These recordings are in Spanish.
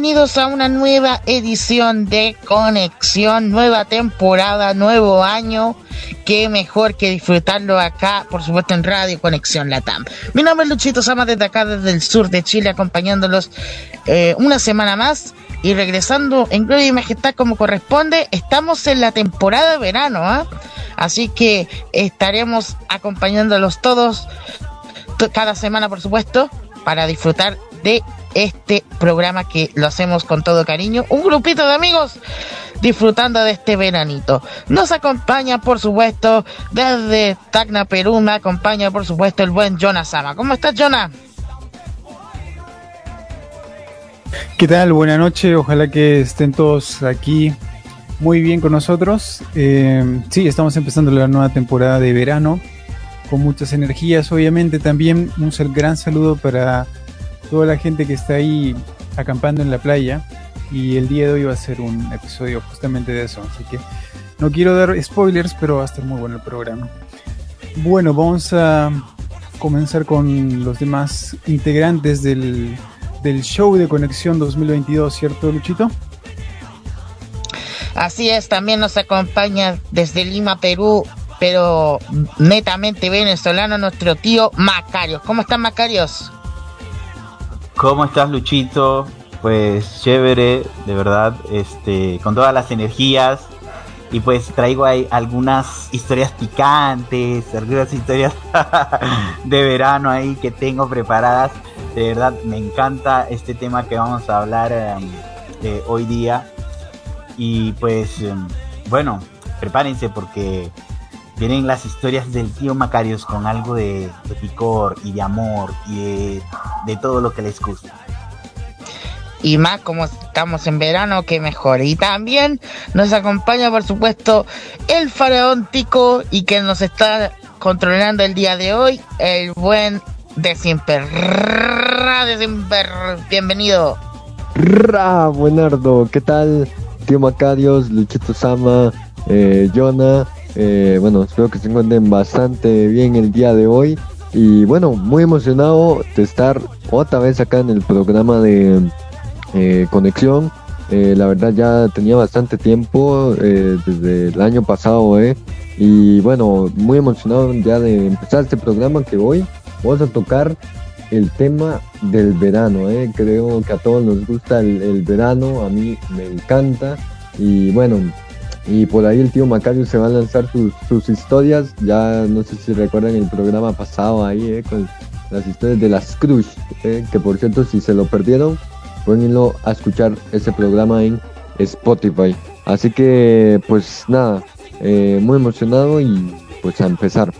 bienvenidos a una nueva edición de Conexión, nueva temporada, nuevo año. Qué mejor que disfrutarlo acá, por supuesto en Radio Conexión Latam. Mi nombre es Luchito Sama desde acá, desde el sur de Chile, acompañándolos eh, una semana más y regresando en gloria y majestad como corresponde. Estamos en la temporada de verano, ¿ah? Así que estaremos acompañándolos todos cada semana, por supuesto, para disfrutar de este programa que lo hacemos con todo cariño. Un grupito de amigos disfrutando de este veranito. Nos acompaña, por supuesto, desde Tacna, Perú, me acompaña, por supuesto, el buen Jonas Sama. ¿Cómo estás, Jonas? ¿Qué tal? Buenas noches, ojalá que estén todos aquí muy bien con nosotros. Eh, sí, estamos empezando la nueva temporada de verano con muchas energías. Obviamente también un gran saludo para toda la gente que está ahí acampando en la playa. Y el día de hoy va a ser un episodio justamente de eso. Así que no quiero dar spoilers, pero va a estar muy bueno el programa. Bueno, vamos a comenzar con los demás integrantes del, del show de Conexión 2022, ¿cierto, Luchito? Así es, también nos acompaña desde Lima, Perú, pero netamente venezolano, nuestro tío Macarios. ¿Cómo estás, Macarios? ¿Cómo estás, Luchito? Pues chévere, de verdad, este, con todas las energías. Y pues traigo ahí algunas historias picantes, algunas historias de verano ahí que tengo preparadas. De verdad, me encanta este tema que vamos a hablar eh, hoy día. Y pues, em, bueno, prepárense porque vienen las historias del tío Macarios con algo de, picor y de amor y de, todo lo que les gusta. Y más como estamos en verano, que mejor. Y también nos acompaña, por supuesto, el faraón Tico y que nos está controlando el día de hoy, el buen Desimper. Desimper, bienvenido. Ra, buenardo, ¿qué tal? Tío Macarios, Luchito Sama, eh, Jonah eh, bueno, espero que se encuentren bastante bien el día de hoy. Y bueno, muy emocionado de estar otra vez acá en el programa de eh, Conexión. Eh, la verdad ya tenía bastante tiempo, desde el año pasado, eh. Y bueno, muy emocionado ya de empezar este programa que hoy vamos a tocar el tema del verano. Creo que a todos nos gusta el verano, a mí me encanta. Y bueno, y por ahí el tío Macario se va a lanzar sus, historias. Ya no sé si recuerdan el programa pasado ahí, eh, con las historias de las Cruz. Eh, que por cierto, si se lo perdieron, pueden irlo a escuchar ese programa en Spotify. Así que, pues nada, eh, muy emocionado y pues a empezar.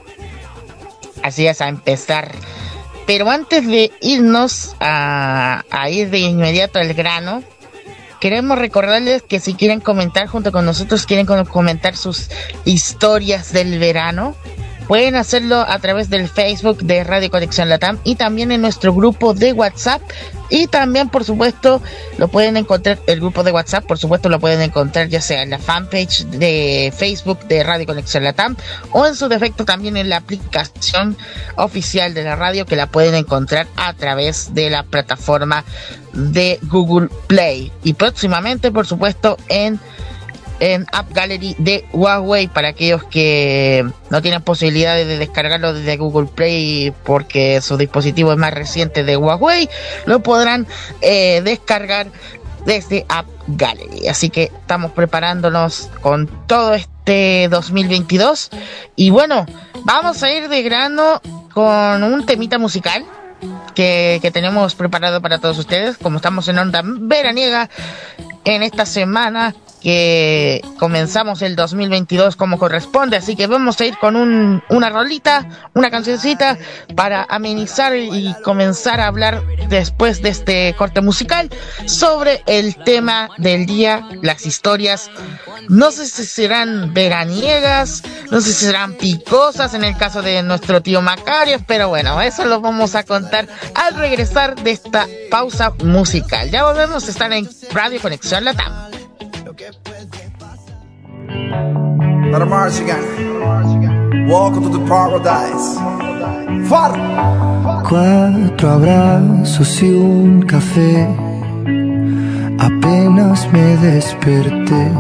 Así es, a empezar. Pero antes de irnos a, a ir de inmediato al grano, Queremos recordarles que si quieren comentar junto con nosotros, quieren comentar sus historias del verano, pueden hacerlo a través del Facebook de Radio Conexión Latam y también en nuestro grupo de WhatsApp. Y también, por supuesto, lo pueden encontrar, el grupo de WhatsApp, por supuesto, lo pueden encontrar ya sea en la fanpage de Facebook de Radio Conexión Latam o en su defecto también en la aplicación oficial de la radio que la pueden encontrar a través de la plataforma de Google Play. Y próximamente, por supuesto, en en App Gallery de Huawei para aquellos que no tienen posibilidades de descargarlo desde Google Play porque su dispositivo es más reciente de Huawei, lo podrán eh, descargar desde App Gallery. Así que estamos preparándonos con todo este 2022 y bueno, vamos a ir de grano con un temita musical. Que, que tenemos preparado para todos ustedes, como estamos en onda veraniega en esta semana que comenzamos el 2022 como corresponde, así que vamos a ir con un, una rolita, una cancioncita para amenizar y comenzar a hablar después de este corte musical sobre el tema del día, las historias. No sé si serán veraniegas, no sé si serán picosas en el caso de nuestro tío Macario, pero bueno, eso lo vamos a contar al regresar de esta pausa musical. Ya volvemos a estar en Radio Conexión Latam. Not a Martigan. Welcome to the paradise. Far. Cuatro abrazos y un café. Apenas me desperté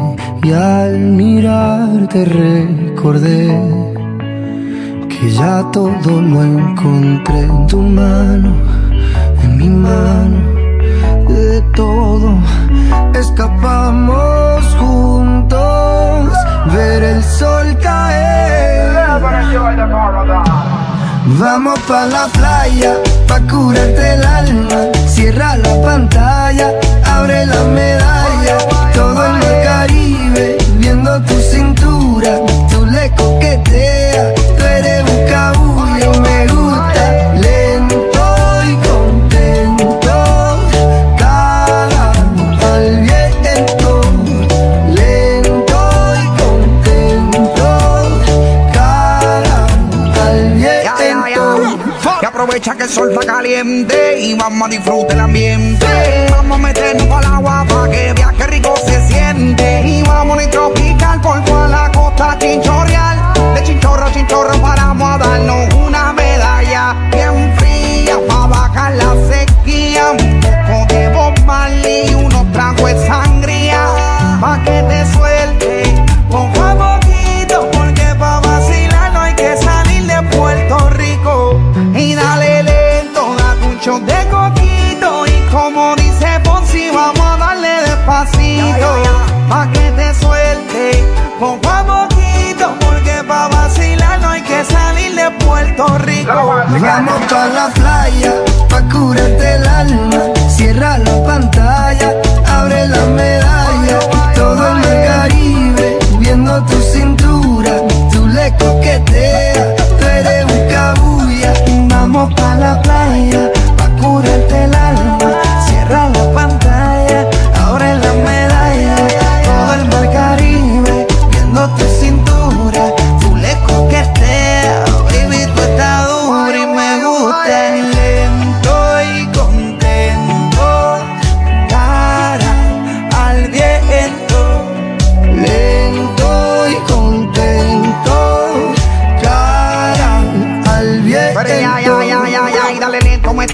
y al mirarte recordé que ya todo lo encontré en tu mano, en mi mano, de todo Vamos pa la playa, pa curarte el alma. Cierra la pantalla, abre la medalla. Todo en el Caribe, viendo tu cintura. Que el sol está caliente y vamos a disfrutar el ambiente. Vamos a meternos al agua para que viaje rico se siente. Y vamos a tropical por toda la costa chinchorreal. De chinchorro a chinchorro paramos a darnos una medalla bien fría para bajar la sequía. Vamos pa' la playa, pa' curarte el alma. Cierra la pantalla,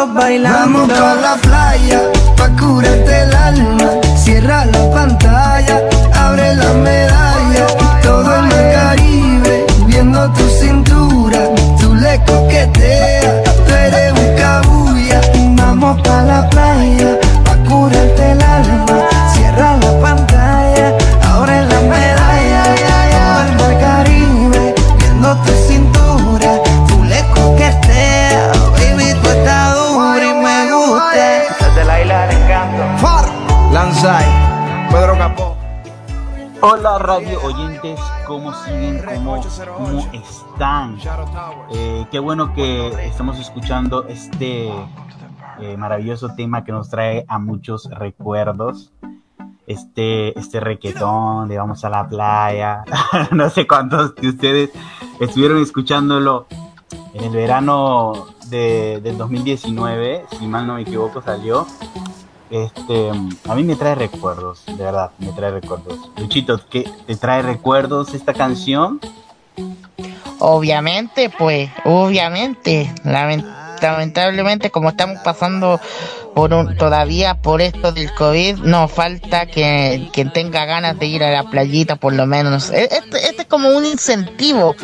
bailando. Vamos pa' la playa, Hola radio oyentes, ¿cómo siguen? ¿Cómo, cómo están? Eh, qué bueno que estamos escuchando este eh, maravilloso tema que nos trae a muchos recuerdos. Este, este requetón de vamos a la playa. no sé cuántos de ustedes estuvieron escuchándolo en el verano de, del 2019, si mal no me equivoco, salió. Este, a mí me trae recuerdos, de verdad, me trae recuerdos. Luchito, ¿qué te trae recuerdos esta canción? Obviamente, pues, obviamente, lament- lamentablemente como estamos pasando por un, todavía por esto del COVID, no falta que quien tenga ganas de ir a la playita por lo menos. E- Este, este es como un incentivo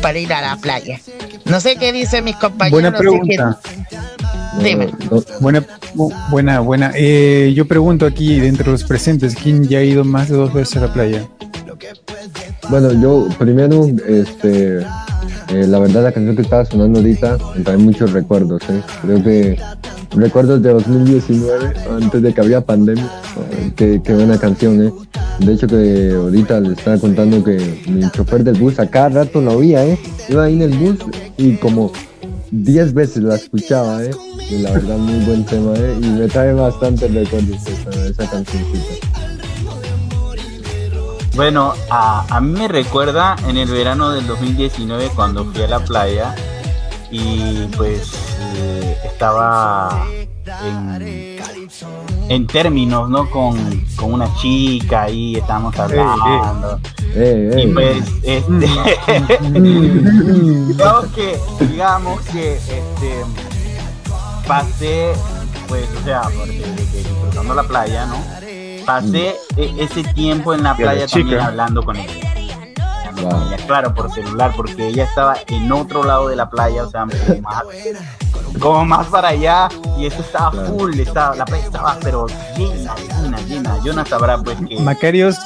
para ir a la playa. No sé qué dicen mis compañeros. Buena pregunta. Dime. No, Buena, bu- buena, buena. Eh, yo pregunto aquí, de entre los presentes, ¿quién ya ha ido más de dos veces a la playa? Bueno, yo primero, este, eh, la verdad la canción que estaba sonando ahorita me trae muchos recuerdos, ¿eh? Creo que recuerdos de 2019, antes de que había pandemia, eh, qué, qué buena canción, ¿eh? De hecho que ahorita le estaba contando que mi chofer del bus a cada rato la oía, ¿eh? Iba ahí en el bus y como 10 veces la escuchaba, ¿eh? Y la verdad muy buen tema, ¿eh? Y me trae bastante recuerdos esa, esa cancioncita. Bueno, a, a mí me recuerda en el verano del 2019 cuando fui a la playa y pues eh, estaba en, en términos, ¿no? Con, con una chica ahí, estábamos hablando. Y pues, este, digamos que, digamos que, este, pasé, pues, o sea, porque disfrutando la playa, ¿no? Pasé e- ese tiempo en la playa también hablando con ella. Wow. Claro, por celular, porque ella estaba en otro lado de la playa, o sea, como más, como más para allá, y eso estaba Claro. full, estaba, la playa estaba, pero llena, llena, llena. Yo no sabrá, pues, que. Macarios,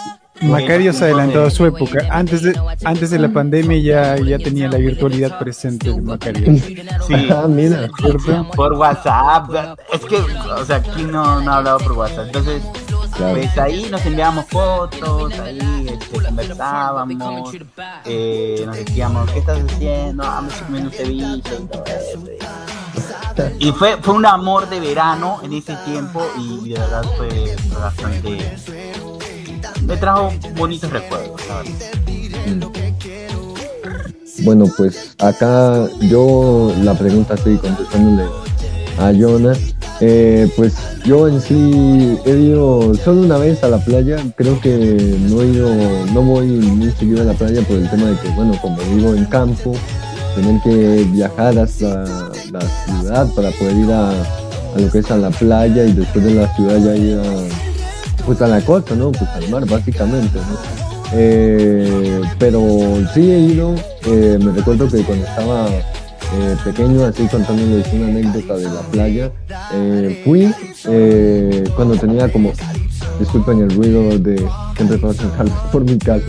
Macarios tiempo adelantado de- a su época. Antes de, antes de la pandemia ya, ya tenía la virtualidad presente el Macarios. Sí, Ah, mira. ¿Cierto? por WhatsApp. Es que, o sea, aquí no, no ha hablado por WhatsApp. Entonces, Claro. pues ahí nos enviábamos fotos, ahí este, conversábamos, eh, nos decíamos, ¿qué estás haciendo? Ah, me estoy comiendo un ceviche y todo eso. Y fue, fue un amor de verano en ese tiempo y de verdad fue, bastante... Me trajo bonitos recuerdos, verdad. Bueno, pues acá yo la pregunta estoy contestándole a Jonas. Eh, pues yo en sí he ido solo una vez a la playa. Creo que no he ido, no voy muy seguido a la playa por el tema de que, bueno, como vivo en campo, tener que viajar hasta la ciudad para poder ir a, a lo que es a la playa y después de la ciudad ya ir a, pues a la costa, ¿no? Pues al mar, básicamente, ¿no? Eh, pero sí he ido, eh, me recuerdo que cuando estaba eh, pequeño, así contándoles una anécdota de la playa, eh, fui eh, cuando tenía como, disculpen el ruido de carros por mi casa,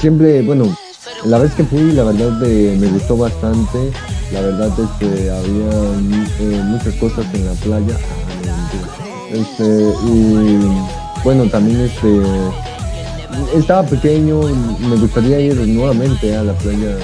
siempre, bueno, la vez que fui, la verdad eh, me gustó bastante, la verdad es que había muchas cosas en la playa, este, y bueno, también este estaba pequeño, me gustaría ir nuevamente a la playa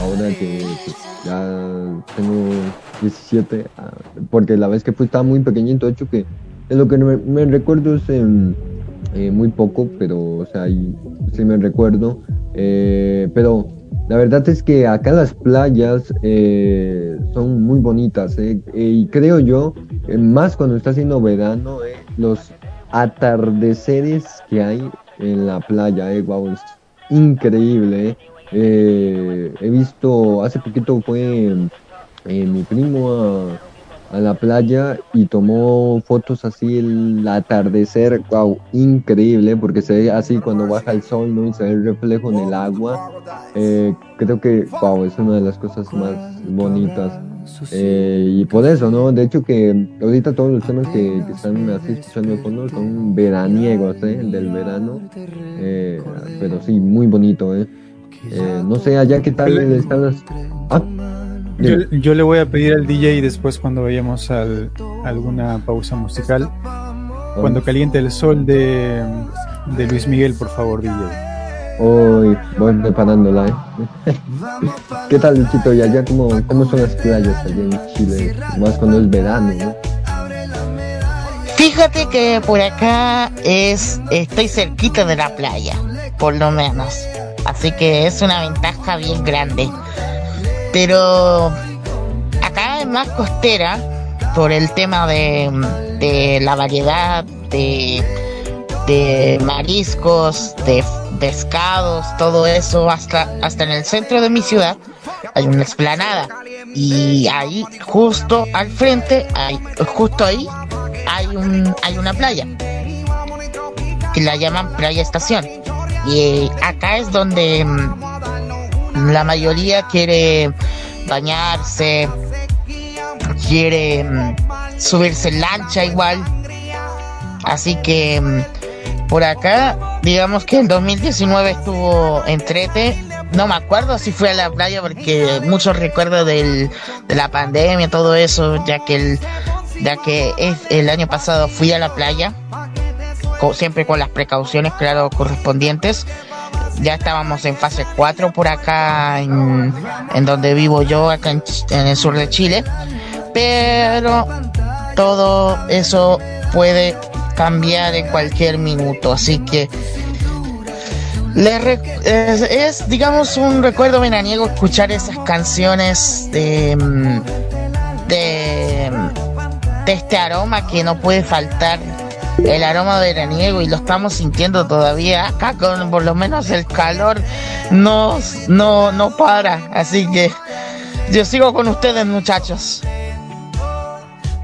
ahora que pues, ya tengo 17, ah, porque la vez que fui estaba muy pequeñito, de hecho que de lo que me, recuerdo es eh, muy poco, pero o sea, y- sí me recuerdo, eh, pero la verdad es que acá las playas eh, son muy bonitas, eh, y creo yo, más cuando está haciendo verano, los atardeceres que hay en la playa, eh, guau, es increíble. Eh. He visto, hace poquito fue eh, mi primo a, la playa y tomó fotos así el atardecer, wow, increíble, porque se ve así cuando baja el sol, ¿no? Y se ve el reflejo en el agua. Eh, creo que, wow, es una de las cosas más bonitas. Eh, y por eso, ¿no? De hecho que ahorita todos los temas que, están así escuchando de fondo son veraniegos, ¿eh? El del verano. Pero sí, muy bonito, ¿eh? Eh, no sé, allá qué tal están las... Ah, Yo, le voy a pedir al DJ después cuando vayamos al- a alguna pausa musical, cuando caliente el sol de, de Luis Miguel, por favor, DJ. Hoy voy preparándola, ¿eh? ¿Qué tal, Luchito? ¿Y allá cómo, cómo son las playas allá en Chile? Más cuando es verano, ¿no? Fíjate que por acá es estoy cerquita de la playa, por lo menos. Así que es una ventaja bien grande. Pero acá es más costera por el tema de, de la variedad de, de mariscos, de pescados, todo eso, hasta, hasta en el centro de mi ciudad hay una explanada. Y ahí, justo al frente, hay, justo ahí, hay, un, hay una playa. Que la llaman Playa Estación. Y acá es donde mm, la mayoría quiere bañarse, quiere mm, subirse en lancha igual. Así que mm, por acá, digamos que el 2019 estuvo entrete. No me acuerdo si fui a la playa porque muchos recuerdos del, de la pandemia, todo eso, ya que el, ya que es, el año pasado fui a la playa, siempre con las precauciones, claro, correspondientes. Ya estábamos en fase 4 por acá, en, donde vivo yo, acá en, el sur de Chile. Pero todo eso puede cambiar en cualquier minuto. Así que es, digamos, un recuerdo veraniego escuchar esas canciones de, de este aroma que no puede faltar el aroma veraniego y lo estamos sintiendo todavía. Acá con por lo menos el calor no, no, no para. Así que yo sigo con ustedes muchachos.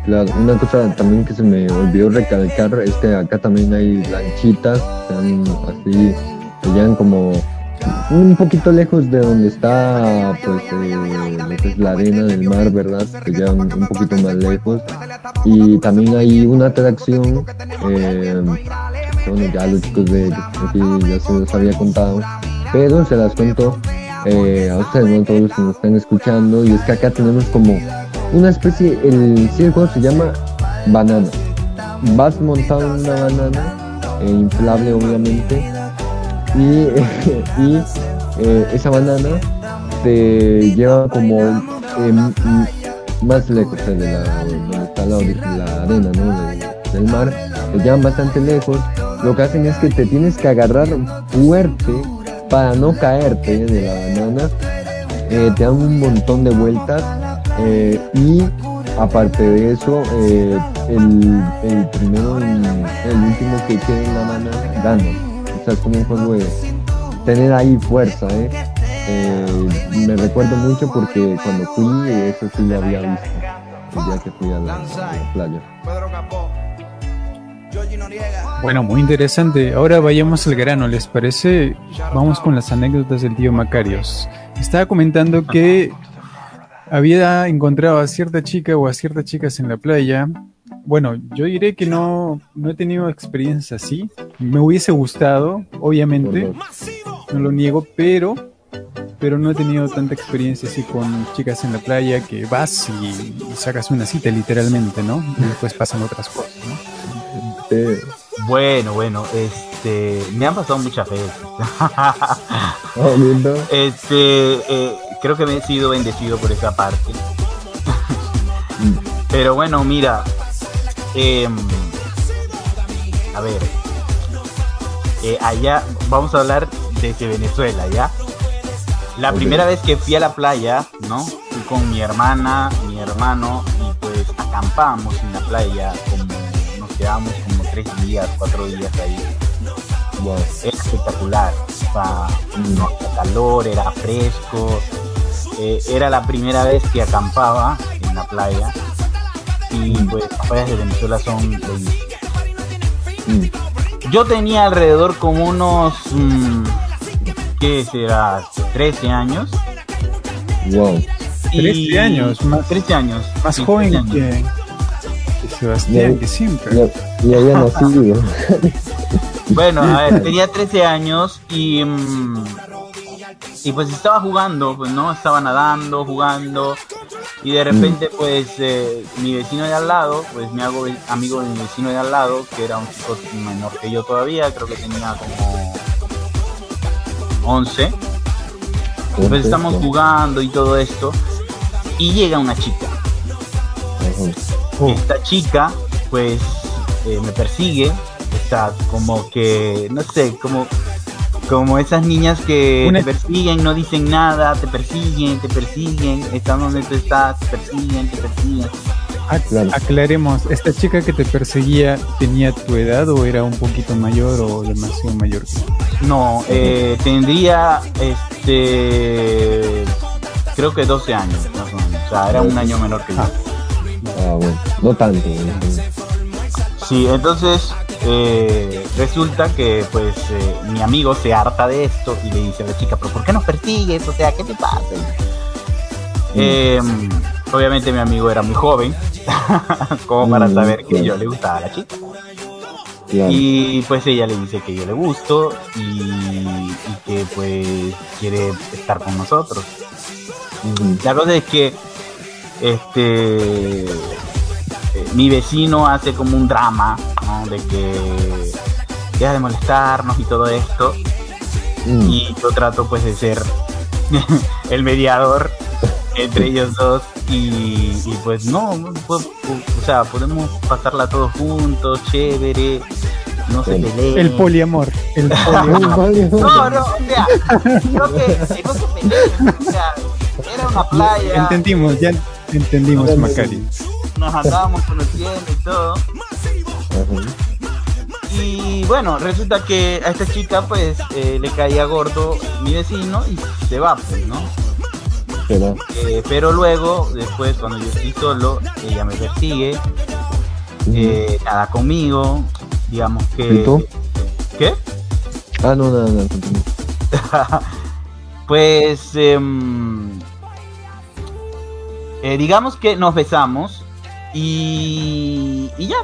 Claro, una cosa también que se me olvidó recalcar es que acá también hay lanchitas, así, que llegan como un poquito lejos de donde está pues eh, la arena del mar, ¿verdad? Que llegan un poquito más lejos. Y también hay una atracción, eh, bueno, ya los chicos de aquí ya se los había contado, pero se las cuento eh, a ustedes, ¿no? Todos los que nos están escuchando, y es que acá tenemos como una especie, el circo se llama banana. Vas montado una banana, inflable obviamente, y, y eh, esa banana te lleva como eh, más lejos de la, donde está la, la arena ¿no? del mar, te llevan bastante lejos. Lo que hacen es que te tienes que agarrar fuerte para no caerte de la banana. te dan un montón de vueltas eh, y aparte de eso, eh, el, primero y el último que quede en la mano gana. Sea, como un juego de tener ahí fuerza, ¿eh? me recuerdo mucho porque cuando fui, eso sí lo había visto, el día que fui a la, playa. Bueno, muy interesante. Ahora vayamos al grano, ¿les parece? Vamos con las anécdotas del tío Macarios. Estaba comentando que había encontrado a cierta chica o a ciertas chicas en la playa. Bueno, yo diré que no, no he tenido experiencia así. Me hubiese gustado, obviamente, no lo niego, pero, pero no he tenido tanta experiencia así con chicas en la playa que vas y, sacas una cita literalmente, ¿no? Y después pasan otras cosas, ¿no? Bueno, bueno, este, me han pasado muchas veces. Oh, este, eh, creo que me he sido bendecido por esa parte. Pero bueno, mira, em, a ver, eh, allá vamos a hablar desde Venezuela, ¿ya? La primera vez que fui a la playa, ¿no? Fui con mi hermana, mi hermano, y pues acampamos en la playa, como nos quedamos como tres días, cuatro días ahí. Wow. Era espectacular, o sea, no calor, era fresco, eh, era la primera vez que acampaba en la playa y pues las playas de Venezuela son mm. Yo tenía alrededor como unos, mm, ¿qué será? 13 años. Wow. 13 años, más 13 años. Más joven Que, Sebastián, que siempre. Y había nacido. bueno, a ver, tenía 13 años y mm, y pues estaba jugando, pues no, estaba nadando, jugando y de repente pues eh, mi vecino de al lado, pues me hago amigo de mi vecino de al lado, que era un chico menor que yo todavía, creo que tenía como 11. Pues estamos jugando y todo esto y llega una chica. Esta chica pues eh, me persigue, está como que, no sé, como como esas niñas que te persiguen, no dicen nada, te persiguen, te persiguen, están donde tú estás, te persiguen, te persiguen. Aclaremos, ¿esta chica que te perseguía tenía tu edad o era un poquito mayor o demasiado mayor? No, eh, tendría, este, creo que 12 años, o sea, era un año menor que yo. Ah, ah bueno, no tanto. Sí, entonces eh, resulta que pues eh, mi amigo se harta de esto y le dice a la chica, pero ¿por qué nos persigues? O sea, ¿qué te pasa? Mm. Em, obviamente mi amigo era muy joven, como para mm, saber que yo le gustaba a la chica. Y pues ella le dice que yo le gusto y, que pues quiere estar con nosotros. Mm. La cosa es que este mi vecino hace como un drama, De que deja de molestarnos y todo esto. Mm. Y yo trato pues de ser el mediador entre ellos dos y, y pues no, pues, o sea, podemos pasarla todos juntos, chévere, no se peleen. El poliamor. El poliamor. No, no, o sea, creo que si no se peleen, o sea, era una playa. Entendimos, ya entendimos, Macari. Nos andábamos conociendo y todo. Y bueno, resulta que a esta chica pues eh, le caía gordo mi vecino y se va, pues, ¿no? Pero, Eh, pero luego, después, cuando yo estoy solo, ella me persigue, eh, nada conmigo, digamos que... ¿Y tú? ¿Qué? ah, no, nada, nada, continúa. Pues, em, digamos que nos besamos y, y ya.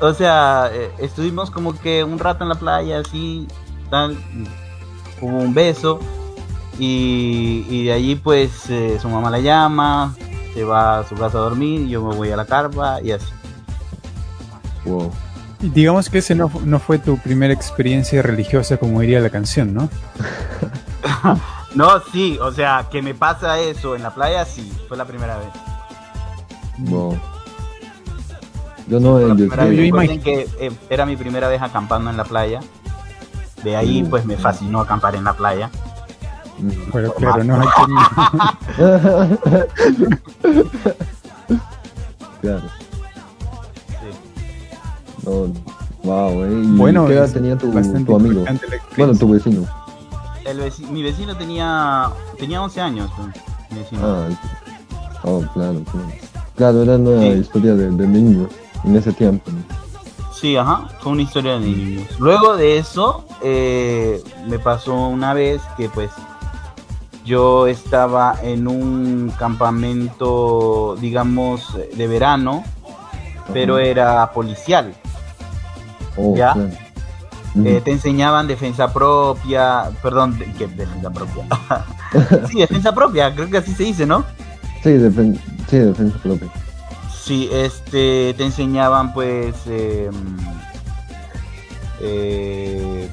O sea, eh, estuvimos como que un rato en la playa, así, tal, hubo un beso y, y de allí pues eh, su mamá la llama, se va a su casa a dormir, yo me voy a la carpa y así. Wow. Digamos que ese no, no fue tu primera experiencia religiosa, como diría la canción, ¿no? No, sí, o sea, que me pasa eso en la playa, sí, fue la primera vez. Wow. Yo no, yo, primera yo vez. imag- Recuerden que eh, era mi primera vez acampando en la playa. De ahí pues me fascinó acampar en la playa. Mm. Pero claro, no hay que... claro. Sí. No, wow, eh. ¿Y Bueno, qué edad tenía tu, tu amigo? Bueno, tu vecino. El veci- mi vecino tenía tenía 11 años. pues, mi vecino. Ah, oh, claro, claro. Claro, era una Sí. historia de, de niños en ese tiempo. Sí, ajá, fue una historia de niños. Luego de eso, eh, me pasó una vez que pues yo estaba en un campamento, digamos, de verano, pero era policial. Oh, Ya. Eh, te enseñaban defensa propia, perdón, ¿qué defensa propia? sí, defensa propia, creo que así se dice, ¿no? Sí, defen sí, defensa propia. Sí, este, te enseñaban pues eh, eh,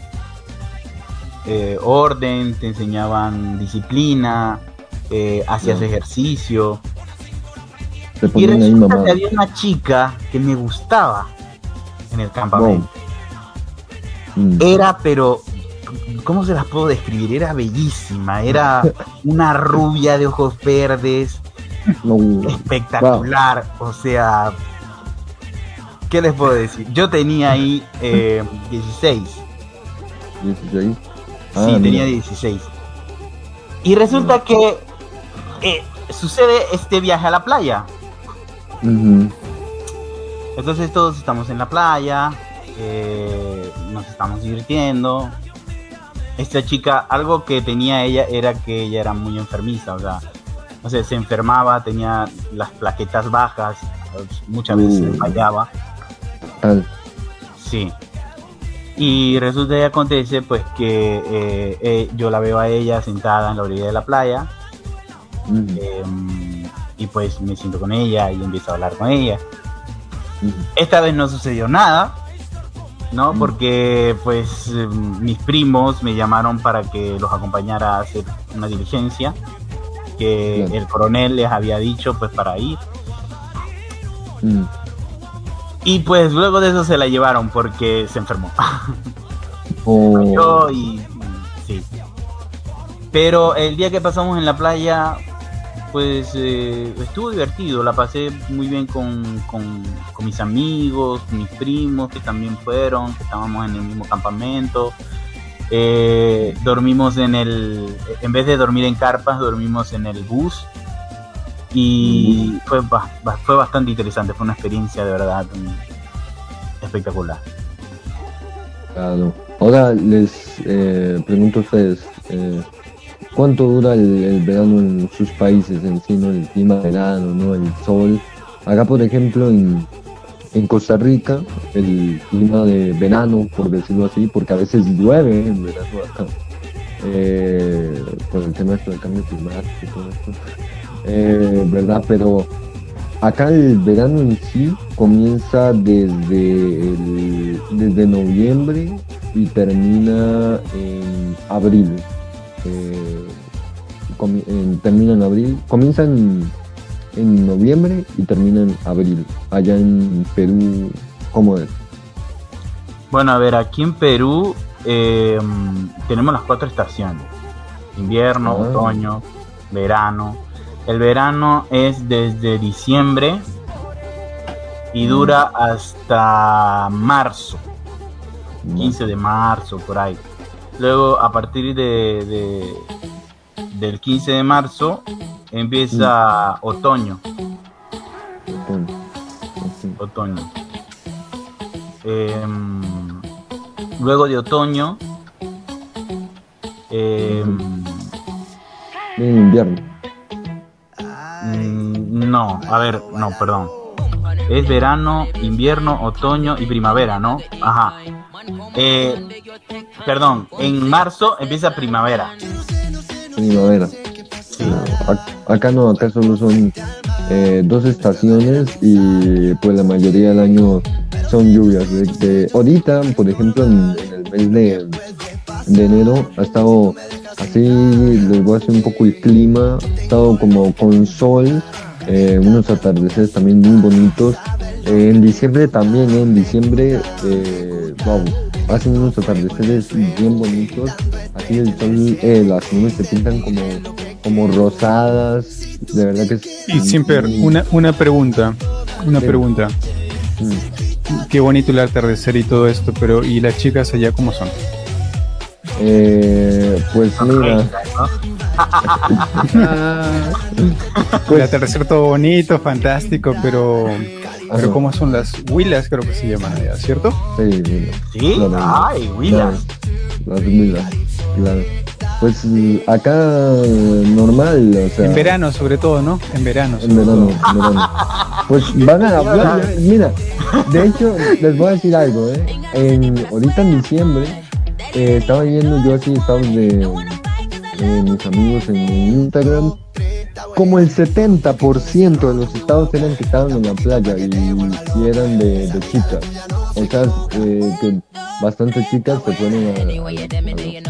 eh, orden, te enseñaban disciplina, eh, hacías ejercicio. Te Y resulta que había una chica que me gustaba en el campamento. Mm. Era, pero, ¿cómo se las puedo describir? Era bellísima, era una rubia de ojos verdes, No, espectacular, o sea, ¿qué les puedo decir? Yo tenía ahí eh, 16, 16. sí, Ah, tenía mira. 16. Y resulta que eh, sucede este viaje a la playa. Entonces todos estamos en la playa, eh, nos estamos divirtiendo. Esta chica, algo que tenía ella era que ella era muy enfermiza, o sea, no sé, se enfermaba, tenía las plaquetas bajas, muchas veces Uh. fallaba. Ah, Sí. Y resulta y acontece pues que eh, eh, yo la veo a ella sentada en la orilla de la playa eh, y pues me siento con ella y empiezo a hablar con ella. ujú. Esta vez no sucedió nada, ¿no? Mm. Porque pues eh, mis primos me llamaron para que los acompañara a hacer una diligencia que el coronel les había dicho pues para ir. Mm. Y pues luego de eso se la llevaron porque se enfermó. Oh, y sí. Pero el día que pasamos en la playa, pues eh, estuvo divertido, la pasé muy bien con, con, con mis amigos, mis primos que también fueron, que estábamos en el mismo campamento. Eh, dormimos en el, en vez de dormir en carpas, dormimos en el bus y fue, fue bastante interesante, fue una experiencia de verdad espectacular. claro. Ahora les eh, pregunto a ustedes, eh, ¿cuánto dura el, verano en sus países en sí, ¿no? El clima verano, ¿no? El sol. Acá, por ejemplo, en, en Costa Rica, el clima de verano, por decirlo así, porque a veces llueve en verano acá, eh, por el tema del cambio climático y todo esto, eh, ¿verdad? Pero acá el verano en sí comienza desde, el- desde noviembre y termina en abril. Eh, termina en abril, comienza en, en noviembre y termina en abril. Allá en Perú, ¿cómo es? Bueno, a ver, aquí en Perú eh, tenemos las cuatro estaciones. Invierno, Ah. otoño, verano. El verano es desde diciembre y dura hasta marzo, 15 de marzo, por ahí. Luego, a partir de, de- del 15 de marzo, empieza otoño. Otoño. Ok. otoño. Em, luego de otoño, En invierno. mm, no, a ver, no, perdón. Es verano, invierno, otoño y primavera, ¿no? Ajá. Eh, perdón, en marzo empieza primavera. Primavera. Acá no, acá solo son eh, dos estaciones y pues la mayoría del año son lluvias. De, de- ahorita, por ejemplo, en, el mes de, enero ha estado así, les voy a un poco el clima, ha estado como con sol, eh, unos atardeceres también muy bonitos. En diciembre también, eh, en diciembre, hacen unos atardeceres bien bonitos. Así el sol, las nubes se pintan como, como rosadas. De verdad que es. Y siempre una, una pregunta, una Sí. pregunta. Mm. Qué bonito el atardecer y todo esto, pero ¿y las chicas allá cómo son? Eh, pues mira, el pues, atardecer todo bonito, fantástico, pero, pero. ¿cómo son las huilas? Creo que se llaman allá, ¿cierto? sí, mira, ¿Sí? Claro. Ay, Willas. las huilas, claro. Pues acá normal, o sea. En verano, sobre todo, ¿no? En verano. En verano, todo. en verano. Pues van a la playa. Mira, de hecho, les voy a decir algo, ¿eh? En, ahorita en diciembre, eh, estaba yendo yo así estados de, de mis amigos en Instagram. Como el 70% de los estados eran que estaban en la playa y, y eran de, de chicas. Sea, eh, que bastantes chicas se fueron a,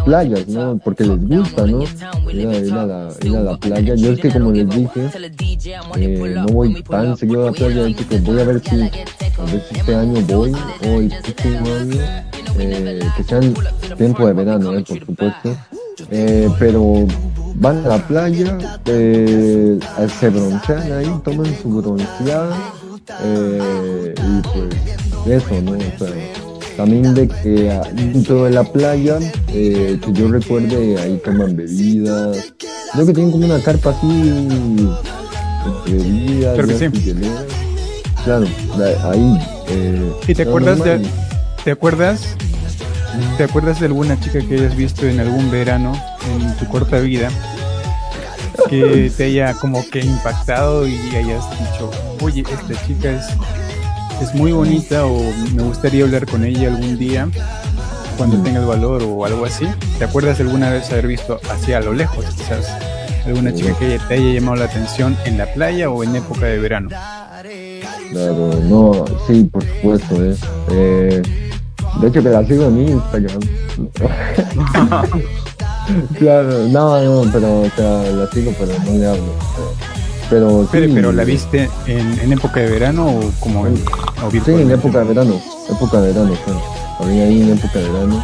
a- playas, ¿no? Porque les gusta, ¿no? Ir a, la, ir a la playa. Yo es que como les dije, eh, no voy tan seguido a la playa, así que voy a ver si, a ver este año voy o el próximo año, eh, que sea el tiempo de verano, eh, por supuesto. Eh, pero van a la playa, eh, se broncean ahí, toman su bronceada y pues eso, ¿no? O sea, también de que ah, dentro de la playa, eh, que yo recuerde, ahí toman bebidas. Creo que tienen como una carpa así, bebidas, Creo que sí. Claro, la- ahí. Eh, ¿Y te acuerdas de, te acuerdas, te acuerdas de alguna chica que hayas visto en algún verano en tu corta vida que te haya como que impactado y hayas dicho, oye, esta chica es, es muy bonita o me gustaría hablar con ella algún día cuando tenga el valor o algo así? ¿Te acuerdas alguna vez haber visto hacia a lo lejos quizás alguna chica que te haya llamado la atención en la playa o en época de verano? Claro, no, sí, por supuesto, eh. Eh, de hecho, que la sigo en Instagram. claro, no, no, pero, o sea, la sigo, pero no le hablo. Pero Pero, pero ¿la viste en, en época de verano o como en, o Sí, en época de verano, época de verano, claro. Había ahí en época de verano,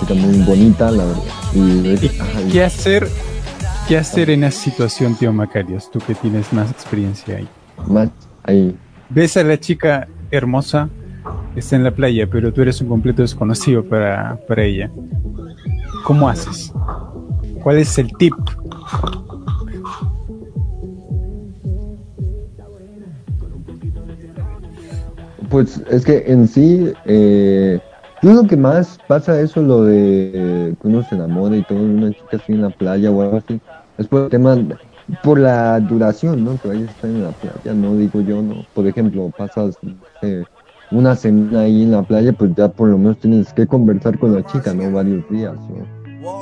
chica muy bonita, la verdad. Y, es- ¿Y ajá, y- ¿Qué hacer, qué hacer en esa situación, tío Macarios? Tú que tienes más experiencia ahí. más ahí. Ves a la chica hermosa, está en la playa, pero tú eres un completo desconocido para, para ella. ¿Cómo haces? ¿Cuál es el tip? Pues es que en sí, eh, yo lo que más pasa eso, lo de que uno se enamora y todo, una chica así en la playa o algo así, es por el tema, por la duración, ¿no? Que vayas a estar en la playa, no digo yo, ¿no? Por ejemplo, pasas una semana ahí en la playa, pues ya por lo menos tienes que conversar con la chica, ¿no? Varios días, ¿no?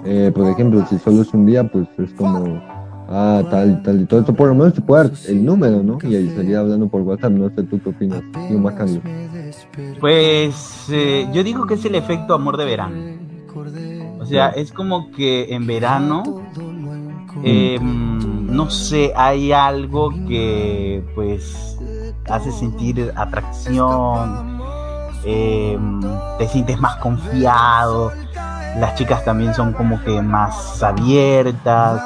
Eh, por ejemplo, si solo es un día, pues es como, ah, tal, tal y todo esto, por lo menos te puede dar el número, ¿no? Y ahí estaría hablando por WhatsApp, no sé tú qué opinas, tío Macario. Pues eh, yo digo que es el efecto amor de verano. O sea, es como que en verano, eh, no sé, hay algo que pues hace sentir atracción, eh, te sientes más confiado, las chicas también son como que más abiertas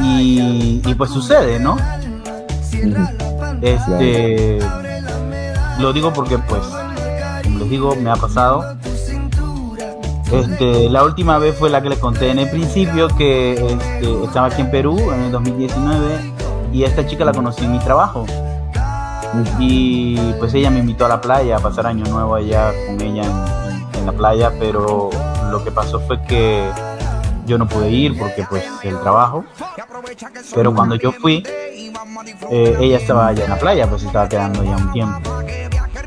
y, y pues sucede, ¿no? Este, lo digo porque pues, como les digo, me ha pasado. Este, la última vez fue la que les conté en el principio que este, estaba aquí en Perú en el 2019 y esta chica la conocí en mi trabajo. Y pues ella me invitó a la playa a pasar año nuevo allá con ella en, en la playa, pero lo que pasó fue que yo no pude ir porque pues el trabajo. Pero cuando yo fui, eh, ella estaba allá en la playa, pues estaba quedando ya un tiempo.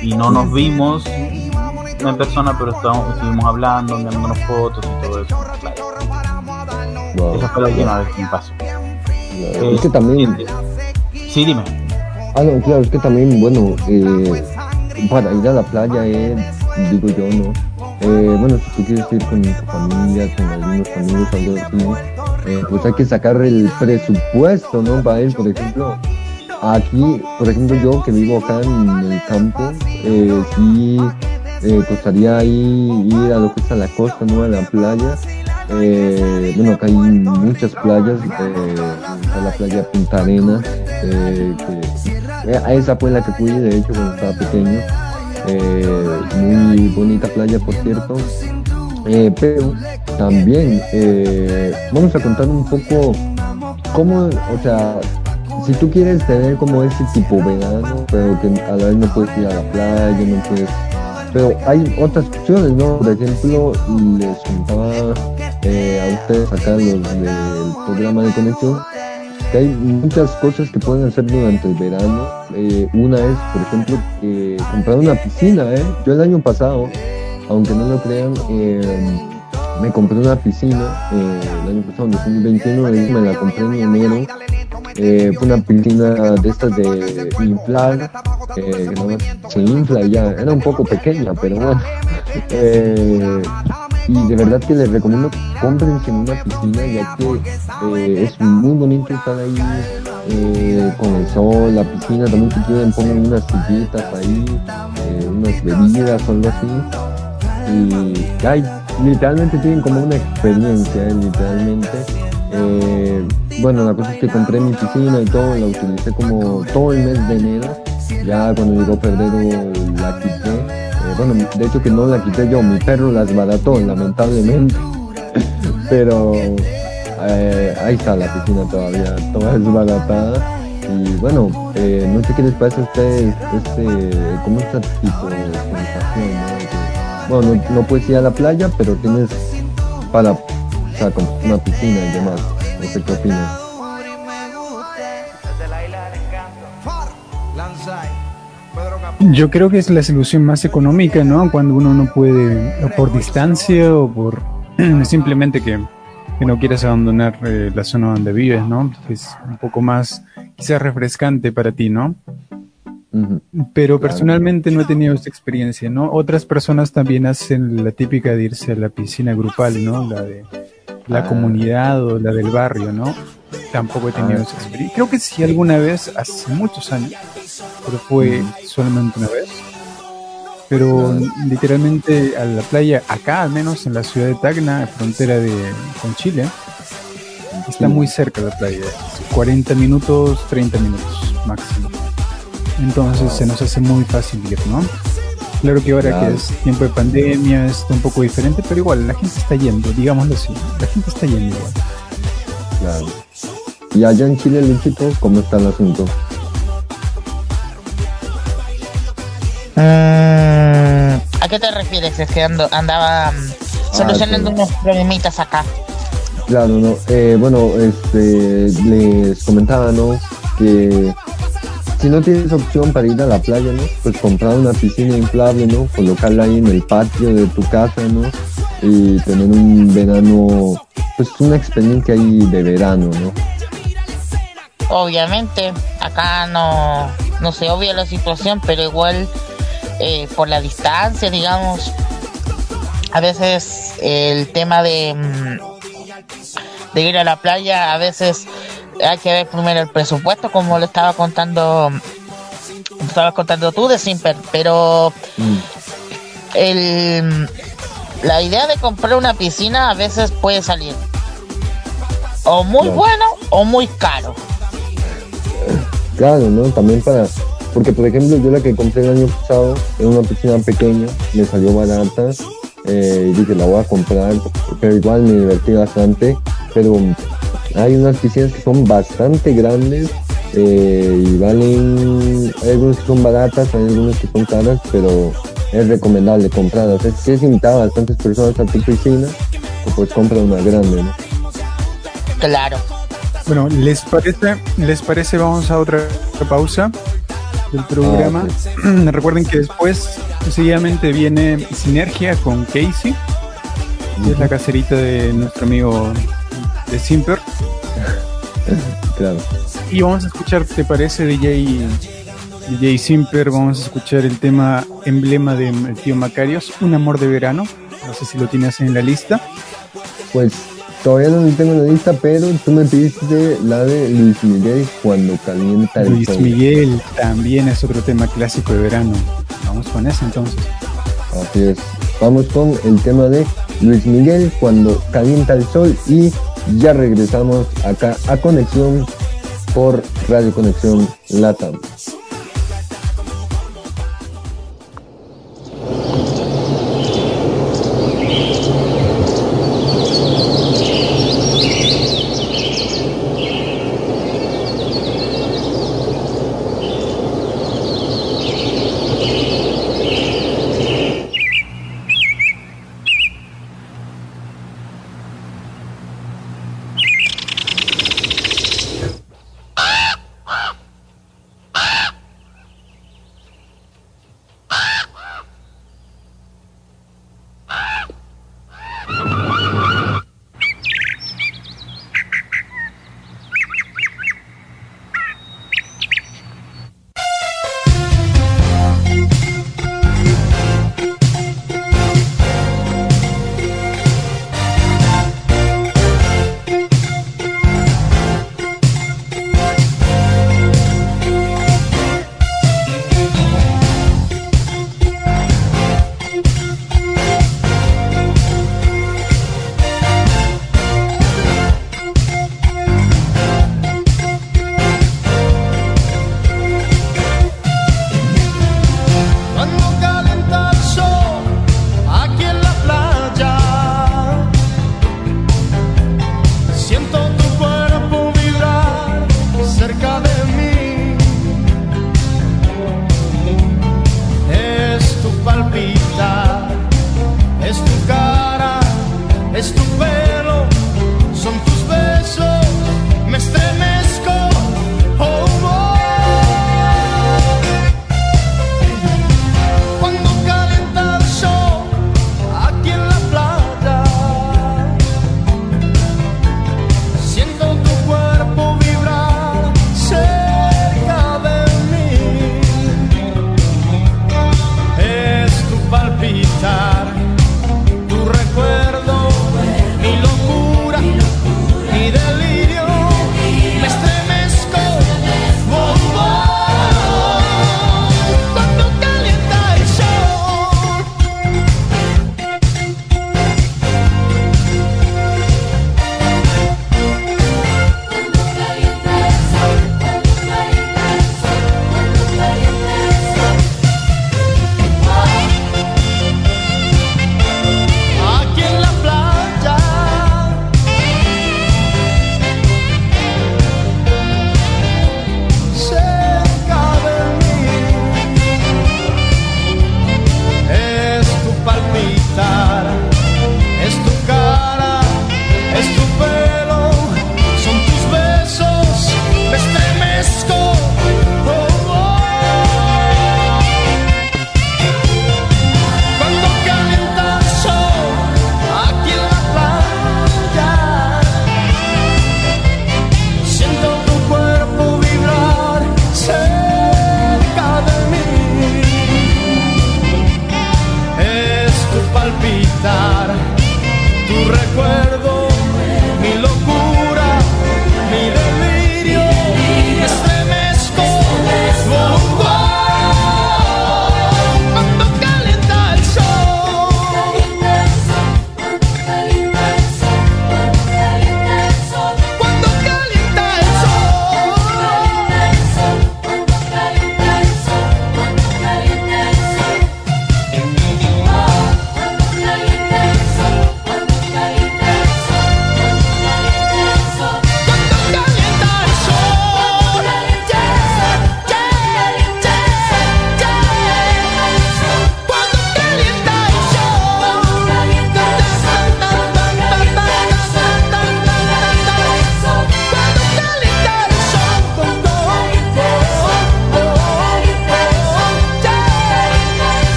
Y no nos vimos no en persona, pero estábamos, estuvimos hablando, enviándonos fotos y todo eso. Wow. Esa fue la última vez que me pasó. Es que también, Sí, dime. ah no, claro, es que también, bueno, eh, para ir a la playa, eh, digo yo, ¿no? Eh, bueno, si tú quieres ir con tu familia, con algunos amigos, algo así, eh, pues hay que sacar el presupuesto, ¿no? Para ir, por ejemplo, aquí, por ejemplo, yo que vivo acá en el campo, eh, sí eh, costaría ir a lo que es a la costa, ¿no? A la playa. Eh, bueno, acá hay muchas playas, está la playa Punta Arenas, que, a esa fue la que fui, de hecho, cuando estaba pequeño. Eh, muy bonita playa, por cierto. Eh, pero también eh, vamos a contar un poco cómo, o sea, si tú quieres tener como ese tipo verano, pero que a la vez no puedes ir a la playa, no puedes... Pero hay otras opciones, ¿no? Por ejemplo, les contaba a ustedes acá los del programa de conexión que hay muchas cosas que pueden hacer durante el verano. Eh, una es, por ejemplo, comprar una piscina. ¿eh? Yo el año pasado, aunque no lo crean, eh, me compré una piscina. eh, el año pasado, en 2021, y me la compré en enero. Fue una piscina de estas de inflar, que más se infla ya. Era un poco pequeña, pero bueno. Y de verdad que les recomiendo cómprense una piscina ya que es muy bonito estar ahí eh, con el sol, la piscina, también si quieren pongan unas sillitas ahí, eh, unas bebidas o algo así. Y ay, literalmente tienen como una experiencia, eh, literalmente. Eh, bueno, la cosa es que compré mi piscina y todo, la utilicé como todo el mes de enero. Ya cuando llegó febrero la quité. Bueno, de hecho que no la quité yo, mi perro la desbarató, lamentablemente. Pero eh, ahí está la piscina todavía, toda desbaratada. Y bueno, eh, no sé qué les parece a ustedes este, como este tipo de sensación, ¿no? Que, bueno, no, no puedes ir a la playa, pero tienes para, o sea, como una piscina y demás. No sé qué opinan. Yo creo que es la solución más económica, ¿no? Cuando uno no puede, o por distancia o por simplemente que, que no quieras abandonar eh, la zona donde vives, ¿no? Es un poco más, quizás refrescante para ti, ¿no? Pero Claro. personalmente no he tenido esta experiencia, ¿no? Otras personas también hacen la típica de irse a la piscina grupal, ¿no? La de la Ah. comunidad o la del barrio, ¿no? Tampoco he tenido Ah. esa experiencia. Creo que sí alguna vez, hace muchos años, pero fue solamente una vez. Pero literalmente a la playa, acá al menos en la ciudad de Tacna, frontera de, con Chile, está muy cerca la playa. 40 minutos, 30 minutos máximo. Entonces se nos hace muy fácil ir, ¿no? Claro que ahora que es tiempo de pandemia está un poco diferente, pero igual la gente está yendo, digámoslo así. La gente está yendo igual. Claro. Y allá en Chile, Luchito, ¿cómo está el asunto? Mm, ¿A qué te refieres? Es que ando- andaba mm, solucionando pues. unos problemitas acá. Claro, no. Eh, bueno, este, les comentaba, ¿no? Que si no tienes opción para ir a la playa, ¿no? Pues comprar una piscina inflable, ¿no? Colocarla ahí en el patio de tu casa, ¿no? Y tener un verano, pues una experiencia ahí de verano, ¿no? Obviamente, acá no, no se obvia la situación, pero igual eh, por la distancia, digamos, a veces el tema de, mm, de ir a la playa, a veces hay que ver primero el presupuesto, como lo estaba contando, lo estabas contando tú de Simper, pero Mm, el, la idea de comprar una piscina a veces puede salir o muy Claro. bueno o muy caro. Claro, ¿no? También para... Porque, por ejemplo, yo la que compré el año pasado era una piscina pequeña, me salió barata eh, y dije, la voy a comprar, pero igual me divertí bastante. Pero hay unas piscinas que son bastante grandes eh, y valen... Hay algunas que son baratas, hay algunas que son caras, pero es recomendable comprarlas. Es, si es invitar a bastantes personas a tu piscina, pues compra una grande, ¿no? Claro. Bueno, ¿les parece? ¿Les parece? Vamos a otra pausa del programa. Recuerden que después seguidamente viene Sinergia con Casey, que es la caserita de nuestro amigo de Simper. Claro. Y vamos a escuchar, ¿te parece, DJ, DJ Simper? Vamos a escuchar el tema emblema de el tío Macarios, Un amor de verano. No sé si lo tienes en la lista. Pues todavía no tengo en la lista, pero tú me pediste la de Luis Miguel cuando calienta el Luis sol. Miguel también es otro tema clásico de verano. Vamos con eso entonces. Así es. Vamos con el tema de Luis Miguel cuando calienta el sol y ya regresamos acá a Conexión por Radio Conexión Latam.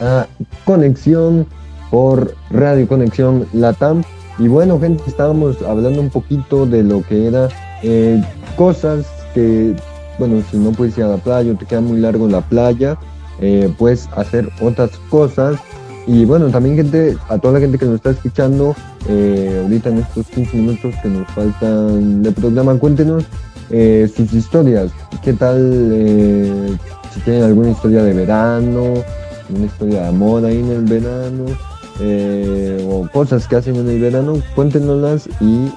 A Conexión por Radio Conexión Latam. Y bueno, gente, estábamos hablando un poquito de lo que era eh, cosas que, bueno, si no puedes ir a la playa o te queda muy largo la playa, eh, puedes hacer otras cosas. Y bueno, también gente, a toda la gente que nos está escuchando, eh, ahorita en estos 15 minutos que nos faltan de programa, cuéntenos eh, sus historias. ¿Qué tal? si tienen alguna historia de verano, una historia de amor ahí en el verano, eh, o cosas que hacen en el verano, cuéntenoslas y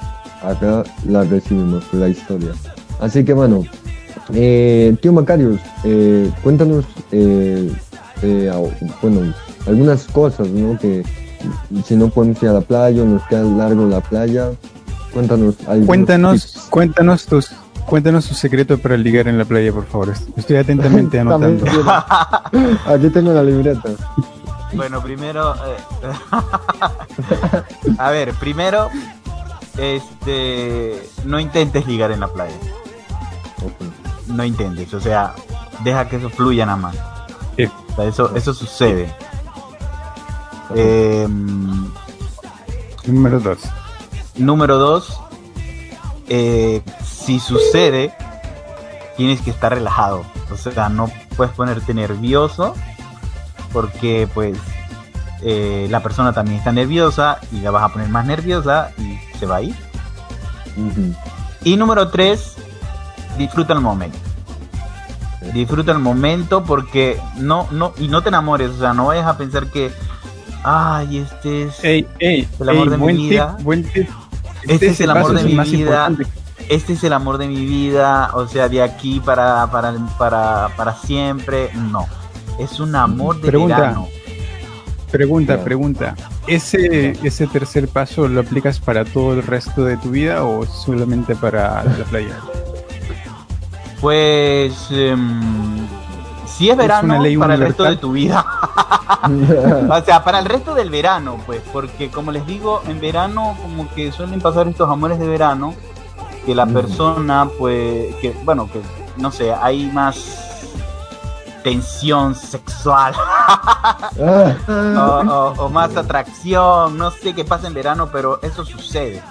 acá las recibimos, la historia. Así que bueno, eh, tío Macarios, eh, cuéntanos, eh, eh, bueno, algunas cosas, ¿no? Que si no podemos ir a la playa o nos queda largo la playa, cuéntanos. Cuéntanos, tips. cuéntanos tus, cuéntanos tu secreto para ligar en la playa, por favor. Estoy atentamente anotando. Aquí tengo la libreta. Bueno, primero. eh, a ver, primero. Este. No intentes ligar en la playa. No intentes. O sea, deja que eso fluya nada más. Sí. O sea, eso, eso sucede. Em, Número dos. número dos. eh, si sucede, tienes que estar relajado. O sea, no puedes ponerte nervioso. Porque, pues. eh, la persona también está nerviosa y la vas a poner más nerviosa y se va a ir. Y número tres, disfruta el momento. Disfruta el momento porque no, no, y no te enamores, o sea, no vayas a pensar que, ay, este es, Ey, ey, El amor ey, de mi vida. tip, buen tip. Este es el amor de mi vida. importante. Este es el amor de mi vida, o sea, de aquí para, para, para, para siempre. No, es un amor de Pregunta. verano. Pregunta, pregunta. ¿Ese, ¿Ese tercer paso lo aplicas para todo el resto de tu vida o solamente para la playa? Pues, em, si es verano, una ley para el resto de tu vida. O sea, para el resto del verano, pues, porque como les digo, en verano como que suelen pasar estos amores de verano, que la persona, pues, que, bueno, que, no sé, hay más tensión sexual. Ah, o, o- o más atracción, no sé qué pasa en verano, pero eso sucede.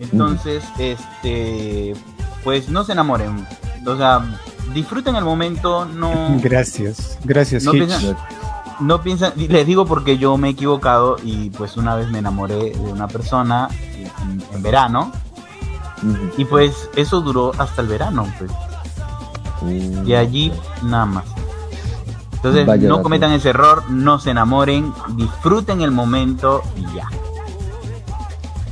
Entonces, este, pues no se enamoren, o sea, disfruten el momento, no... Gracias, gracias, No piensan- no piensan, les digo porque yo me he equivocado y pues una vez me enamoré de una persona en, en verano y pues eso duró hasta el verano, pues. Mm. Y allí nada más. Entonces Vaya no cometan ese error, no se enamoren, disfruten el momento y ya.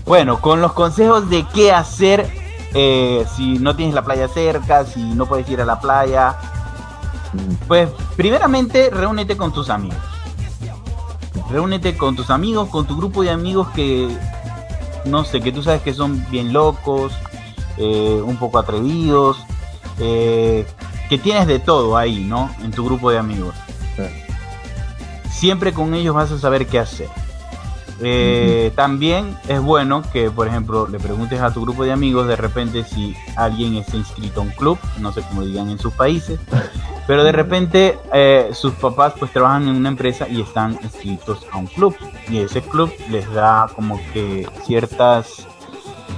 Bueno, con los consejos de qué hacer eh, si no tienes la playa cerca, si no puedes ir a la playa. Pues primeramente reúnete con tus amigos. Reúnete con tus amigos, con tu grupo de amigos que, no sé, que tú sabes que son bien locos, eh, un poco atrevidos, eh, que tienes de todo ahí, ¿no? En tu grupo de amigos. Siempre con ellos vas a saber qué hacer. Eh, También es bueno que, por ejemplo, le preguntes a tu grupo de amigos de repente si alguien está inscrito a un club, no sé cómo digan en sus países, pero de repente eh, sus papás pues trabajan en una empresa y están inscritos a un club y ese club les da como que ciertas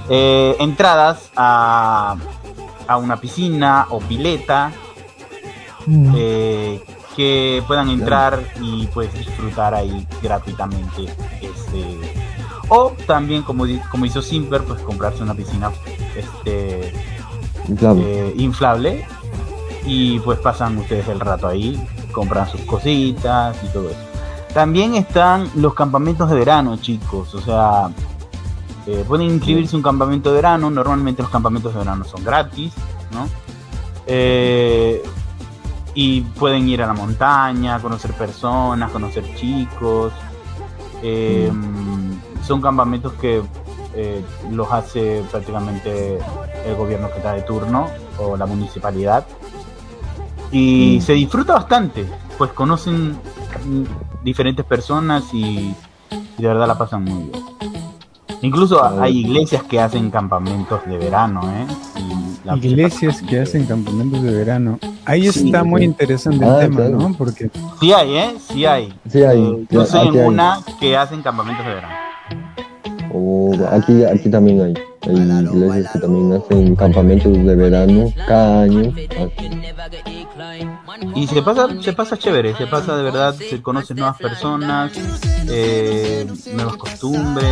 eh, entradas a, a una piscina o pileta eh, que puedan entrar y pues disfrutar ahí gratuitamente este o también como como hizo Simper pues comprarse una piscina este eh, inflable y pues pasan ustedes el rato ahí, compran sus cositas y todo eso. También están los campamentos de verano, chicos, o sea, eh, pueden inscribirse a un campamento de verano, normalmente los campamentos de verano son gratis, ¿no? Eh, y pueden ir a la montaña, conocer personas, conocer chicos. Eh, Son campamentos que eh, los hace prácticamente el gobierno que está de turno o la municipalidad. Y Mm. se disfruta bastante, pues conocen mm, diferentes personas y, y de verdad la pasan muy bien. Incluso Ah, hay iglesias que hacen campamentos de verano, ¿eh? Y la- Iglesias que hacen campamentos de verano. Ahí Sí, está muy interesante el Ah, tema, claro. ¿no? Porque Sí hay, ¿eh? Sí hay. Sí hay, Eh, yo soy aquí en hay. una que hacen campamentos de verano. Oh, aquí, aquí también hay. Hay iglesias que también hacen campamentos de verano cada año. Y se pasa, se pasa chévere, se pasa de verdad, se conocen nuevas personas, eh, nuevas costumbres,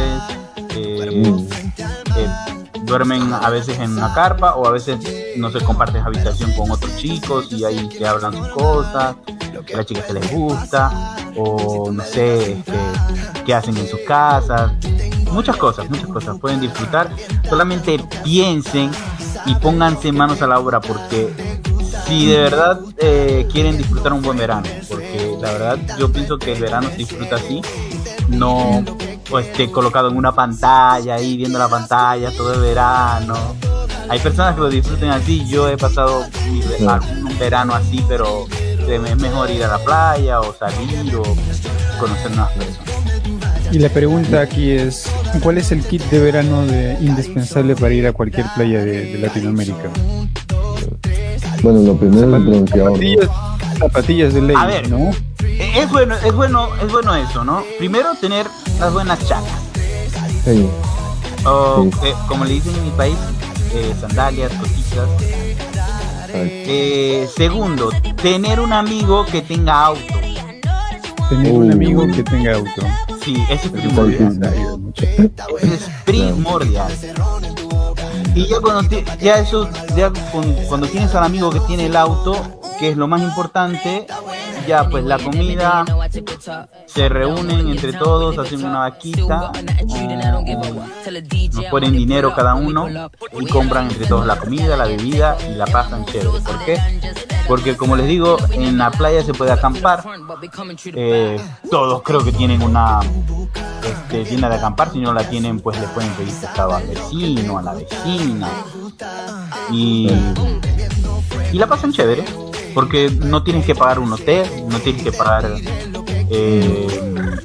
eh, Mm. eh, duermen a veces en una carpa o a veces no se comparten habitación con otros chicos y ahí se hablan sus cosas, que a la chica se les gusta, o no sé, este, qué hacen en sus casas, muchas cosas, muchas cosas, pueden disfrutar, solamente piensen y pónganse manos a la obra porque si de verdad eh, quieren disfrutar un buen verano, porque la verdad yo pienso que el verano se disfruta así, no pues esté colocado en una pantalla ahí viendo la pantalla todo el verano. Hay personas que lo disfruten así, yo he pasado mi algún verano así, pero es mejor ir a la playa o salir o conocer nuevas personas. Y la pregunta aquí es, ¿cuál es el kit de verano de indispensable para ir a cualquier playa de, de Latinoamérica? Bueno, lo primero es el bronceador. ¿no? Zapatillas, zapatillas de ley, A ver. ¿no? Es bueno, es bueno, es bueno eso, ¿no? Primero tener las buenas chacas. Sí, O Sí. eh, como le dicen en mi país, eh, sandalias, cositas. ay, Eh, segundo, tener un amigo que tenga auto. Tener un Uh. amigo que tenga auto. Sí, eso es primordial. es primordial. Y ya cuando ti- ya eso, ya con- cuando tienes al amigo que tiene el auto, que es lo más importante, ya pues la comida se reúnen entre todos, hacen una vaquita, nos ponen dinero cada uno y compran entre todos la comida, la bebida y la pasan chévere. ¿Por qué? Porque como les digo, en la playa se puede acampar. Eh, todos creo que tienen una este, tienda de acampar, si no la tienen pues le pueden pedir prestado al vecino, a la vecina. Y la pasan chévere, porque no tienes que pagar un hotel, no tienes que pagar eh,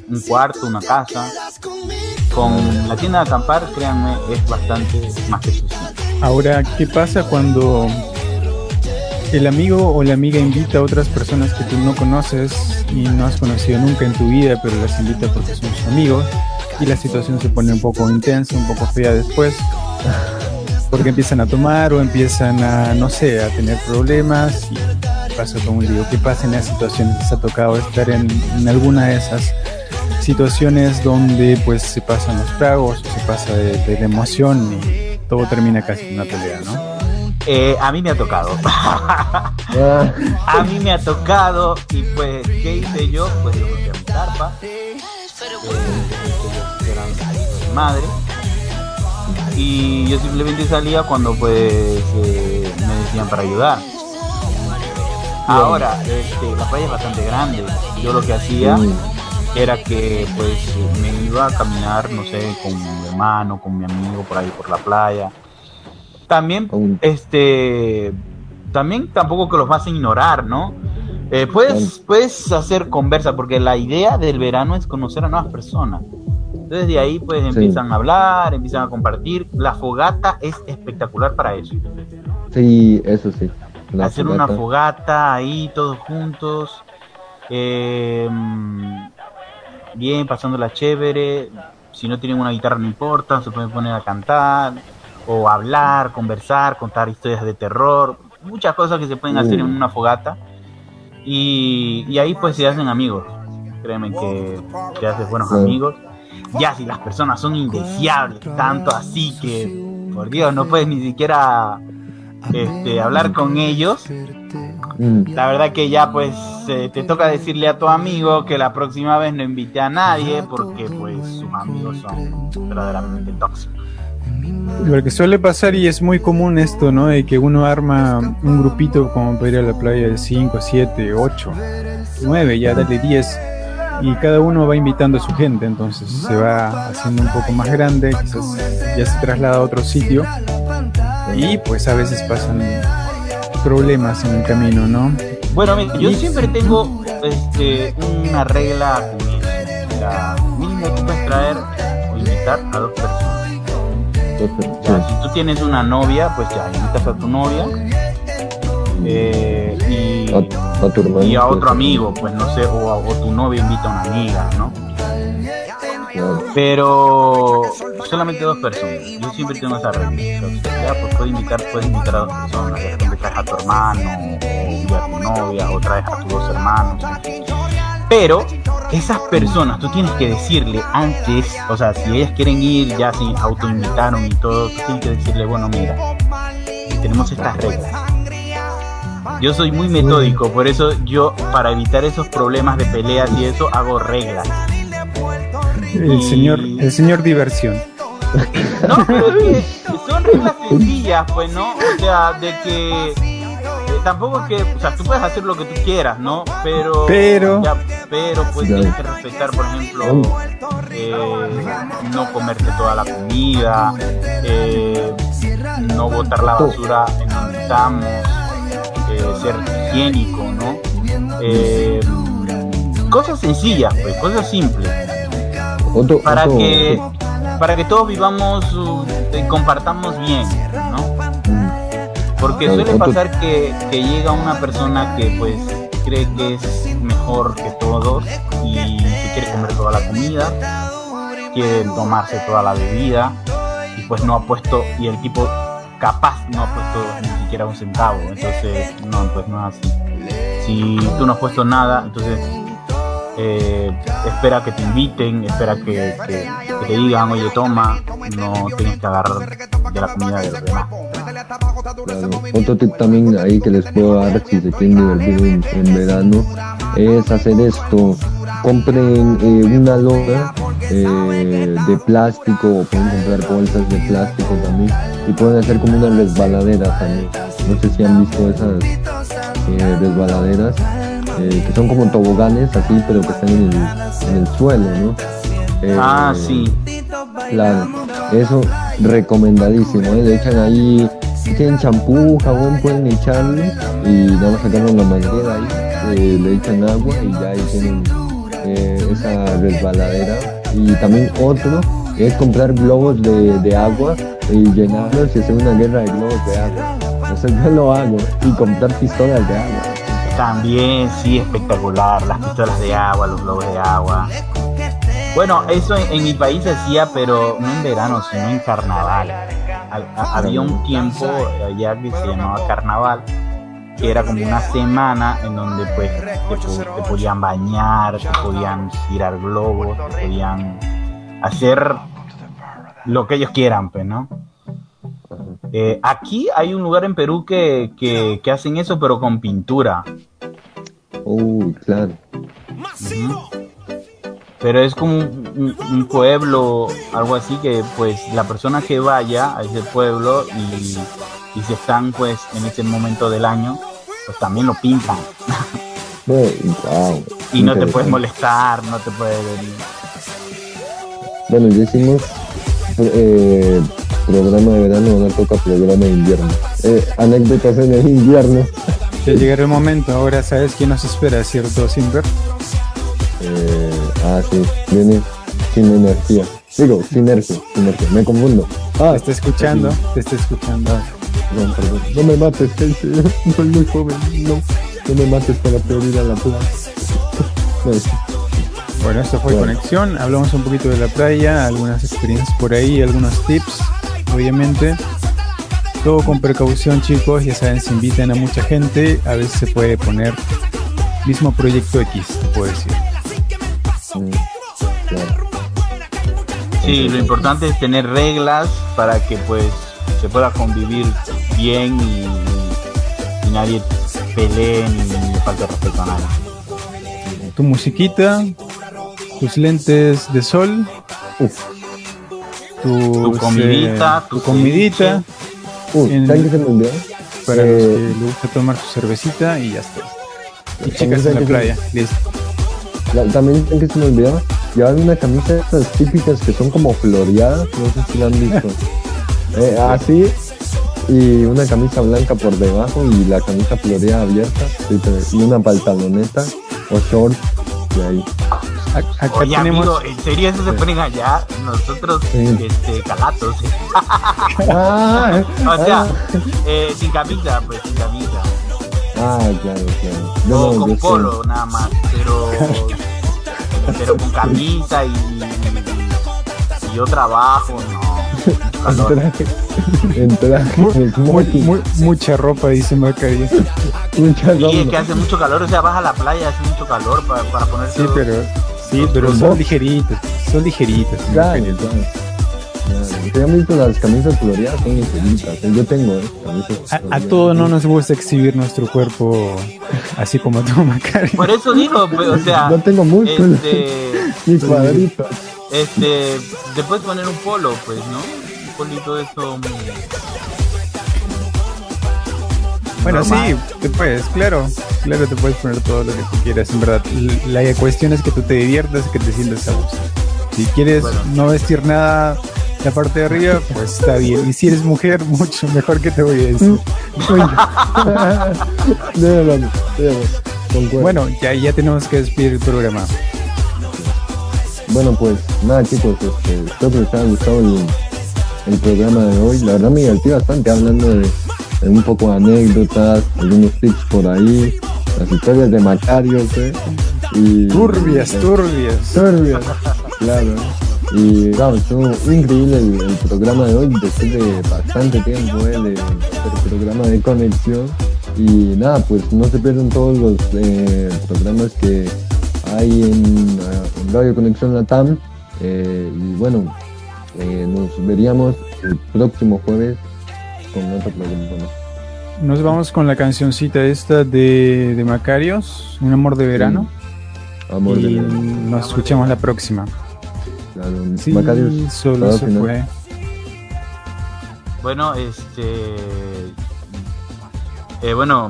un cuarto, una casa. Con la tienda de acampar, créanme, es bastante más que suficiente. Ahora, ¿qué pasa cuando el amigo o la amiga invita a otras personas que tú no conoces y no has conocido nunca en tu vida, pero las invita porque son sus amigos y la situación se pone un poco intensa, un poco fea después? Porque empiezan a tomar o empiezan a, no sé, a tener problemas pasa todo un lío. ¿Qué pasa en esas situaciones? ¿Les ha tocado estar en, en alguna de esas situaciones donde pues se pasan los tragos se pasa de, de la emoción y todo termina casi en una pelea, ¿no? Eh, a mí me ha tocado. Ah, A mí me ha tocado y pues, ¿qué hice yo? Pues yo cogí a mi carpa, eh, que mi madre, y yo simplemente salía cuando pues eh, me decían para ayudar. Ahora, este, la playa es bastante grande. Yo lo que hacía mm, era que pues me iba a caminar, no sé, con mi hermano, con mi amigo por ahí por la playa. También, este, también tampoco que los vas a ignorar, ¿no? Eh, puedes, puedes hacer conversa, porque la idea del verano es conocer a nuevas personas. Entonces de ahí pues empiezan a hablar, empiezan a compartir. La fogata es espectacular para eso. sí, eso sí. Hacer una fogata. ahí todos juntos. eh, bien, pasándola chévere. Si no tienen una guitarra no importa, se pueden poner a cantar o hablar, conversar, contar historias de terror. Muchas cosas que se pueden hacer en una fogata. Y, y ahí pues se hacen amigos. Créeme que te haces buenos amigos. Ya si las personas son indeseables, tanto así que, por Dios, no puedes ni siquiera este, hablar con ellos, Mm, la verdad que ya pues eh, te toca decirle a tu amigo que la próxima vez no invite a nadie porque pues sus amigos son verdaderamente tóxicos. Lo que suele pasar y es muy común esto, ¿no? De que uno arma un grupito como para ir a la playa de 5, 7, 8, 9, ya dale 10 y cada uno va invitando a su gente, entonces se va haciendo un poco más grande, quizás ya se traslada a otro sitio y pues a veces pasan problemas en el camino, ¿no? Bueno, mira, yo siempre tengo este, una regla con eso. La mínimo que puedes traer o invitar a dos personas. Ya, sí. si tú tienes una novia, pues ya invitas a tu novia. eh, A, a tu hermano. y a pues, otro amigo, pues no sé, o, a- o tu novia invita a una amiga, ¿no? Claro. Pero solamente dos personas. Yo siempre tengo esa regla. Ya, pues puedes invitar, puedes invitar a dos personas. Repente traes a tu hermano, o a tu novia, o traes a tus dos hermanos. Pero esas personas, tú tienes que decirle antes, o sea, si ellas quieren ir, ya se autoinvitaron y todo, tú tienes que decirle, bueno, mira, tenemos estas reglas. Yo soy muy metódico, por eso yo, para evitar esos problemas de peleas y eso, hago reglas. El señor, el señor diversión. No, pero que son reglas sencillas, pues, ¿no? O sea, de que eh, tampoco es que, o sea, tú puedes hacer lo que tú quieras, ¿no? Pero, Pero- ya, pero pues tienes que respetar, por ejemplo, eh, no comerte toda la comida, eh, no botar la basura en donde estamos, ser higiénico, ¿no? Cosas sencillas, pues, cosas simples para que para que todos vivamos uh, y compartamos bien ¿no? Porque suele pasar que, que llega una persona que pues cree que es mejor que todos y se quiere comer toda la comida quiere tomarse toda la bebida y pues no ha puesto y el tipo capaz no ha puesto ni siquiera un centavo entonces no pues no es así si tú no has puesto nada entonces eh, espera que te inviten, espera que, que- que te digan, oye, toma, no tienes que agarrar de la comida de los demás. Claro. Otro tip también ahí que les puedo dar si se quieren divertir en, en verano es hacer esto. Compren eh, una lona eh, de plástico o pueden comprar bolsas de plástico también y pueden hacer como una resbaladera también. No sé si han visto esas eh, resbaladeras eh, que son como toboganes así pero que están en el, en el suelo, ¿no? Eh, Ah, sí, Claro, eso recomendadísimo, ¿eh? le echan ahí, tienen champú, jabón, pueden echarle y nada más sacaron la manguera ahí, eh, le echan agua y ya ahí tienen eh, esa resbaladera. Y también otro es comprar globos de, de agua y llenarlos y hacer una guerra de globos de agua. Eso yo lo hago y comprar pistolas de agua. también, sí, espectacular, las pistolas de agua, los globos de agua. Bueno, eso en, en mi país se hacía, pero no en verano, sino en carnaval. Ha- ha- Había un tiempo allá que se llamaba carnaval, que era como una semana en donde pues te, po- te podían bañar, te podían tirar globos, te podían hacer lo que ellos quieran, pues, ¿no? Eh, aquí hay un lugar en Perú que, que, que hacen eso, pero con pintura. Uy, claro. Ujú. Pero es como un, un- pueblo, algo así que pues la persona que vaya a ese pueblo y, y si están pues en ese momento del año, pues también lo pintan. Wow, Y no te puedes molestar, no te puedes... Bueno, ya hicimos eh, programa de verano, ahora toca programa de invierno. Eh, anécdotas en el invierno. Ya llegará el momento, ahora sabes quién nos espera, ¿cierto, Simber? Eh, ah, sí, viene sin energía. Digo, sinergia, sinergia, me confundo. Ah, Te está escuchando, te está escuchando. no, perdón. No me mates, gente. Soy muy joven. No, no me mates para poder ir a la playa. Bueno, esto fue Bueno. Conexión, hablamos un poquito de la playa, algunas experiencias por ahí, algunos tips, obviamente. Todo con precaución, chicos, ya saben, se invitan a mucha gente, a veces se puede poner mismo proyecto X, te puedo decir. Sí, lo importante es tener reglas para que pues se pueda convivir bien y, y nadie pelee ni, ni falte respeto a nadie. Tu musiquita, tus lentes de sol, Uf, tus, Tu comidita, eh, tu tu comidita, uy, En- para Eh, los que les gusta tomar su cervecita y ya está. Y chicas en ¿saben la playa, listo. La- también ¿saben qué se me olvidó? Llevar una camisa de estas típicas que son como floreadas, no sé si la han visto. Eh, así, y una camisa blanca por debajo y la camisa floreada abierta, y una pantaloneta o short de ahí. Acá Oye, tenemos... amigo, ¿en serio eso se ponen allá? Nosotros, Sí. este, calatos. Ah, O sea, ah, eh, sin camisa, pues sin camisa. Ah, claro, claro. No, no, con yo sé. polo nada más, pero pero con camisa y, y yo trabajo, no. En traje, en traje, Mu- en mu- smoking, mu- mucha ropa, dice Macario. mucha Sí, es ropa. que hace mucho calor, o sea, vas a la playa, hace mucho calor para, para ponerse. Sí, pero, sí, pero son ligeritas, son. Claro, Macario. claro. Claro. ¿Te han visto las camisas? Son ligeritas. ¿eh? Yo tengo, ¿eh? Camisas A, a todos no nos gusta exhibir nuestro cuerpo así como tú, Macario. Por eso digo, pues, o sea, No tengo músculos, este, ni cuadritos. este, te puedes poner un polo, pues, ¿no? Un polito de eso. Bueno, sí, te puedes, claro. Claro, te puedes poner todo lo que tú quieras, en verdad. La cuestión es que tú te diviertas y que te sientas a gusto. Si quieres Bueno. no vestir nada la parte de arriba, pues está bien. Y si eres mujer, mucho mejor que te voy a decir. Bueno, ya, ya tenemos que despedir el programa. Bueno, pues nada chicos, este, espero que les haya gustado el, el programa de hoy. La verdad me divertí bastante hablando de, de un poco de anécdotas, algunos tips por ahí, las historias de Macario, ¿sí? Y, Turbias, turbias. Turbias, claro. Y claro, estuvo increíble el, el programa de hoy, después de bastante tiempo, ¿eh? de, del programa de conexión. Y nada, pues no se pierdan todos los eh, programas que hay en, ah, en Radio Conexión Latam. Eh, y bueno, eh, nos veríamos el próximo jueves con otro programa. Nos vamos con la cancioncita esta de, de Macarios, Un amor de verano. Amor de y verano. nos escuchamos la próxima. Claro, Sí, solo palabra se final. fue. Bueno, este. eh, bueno,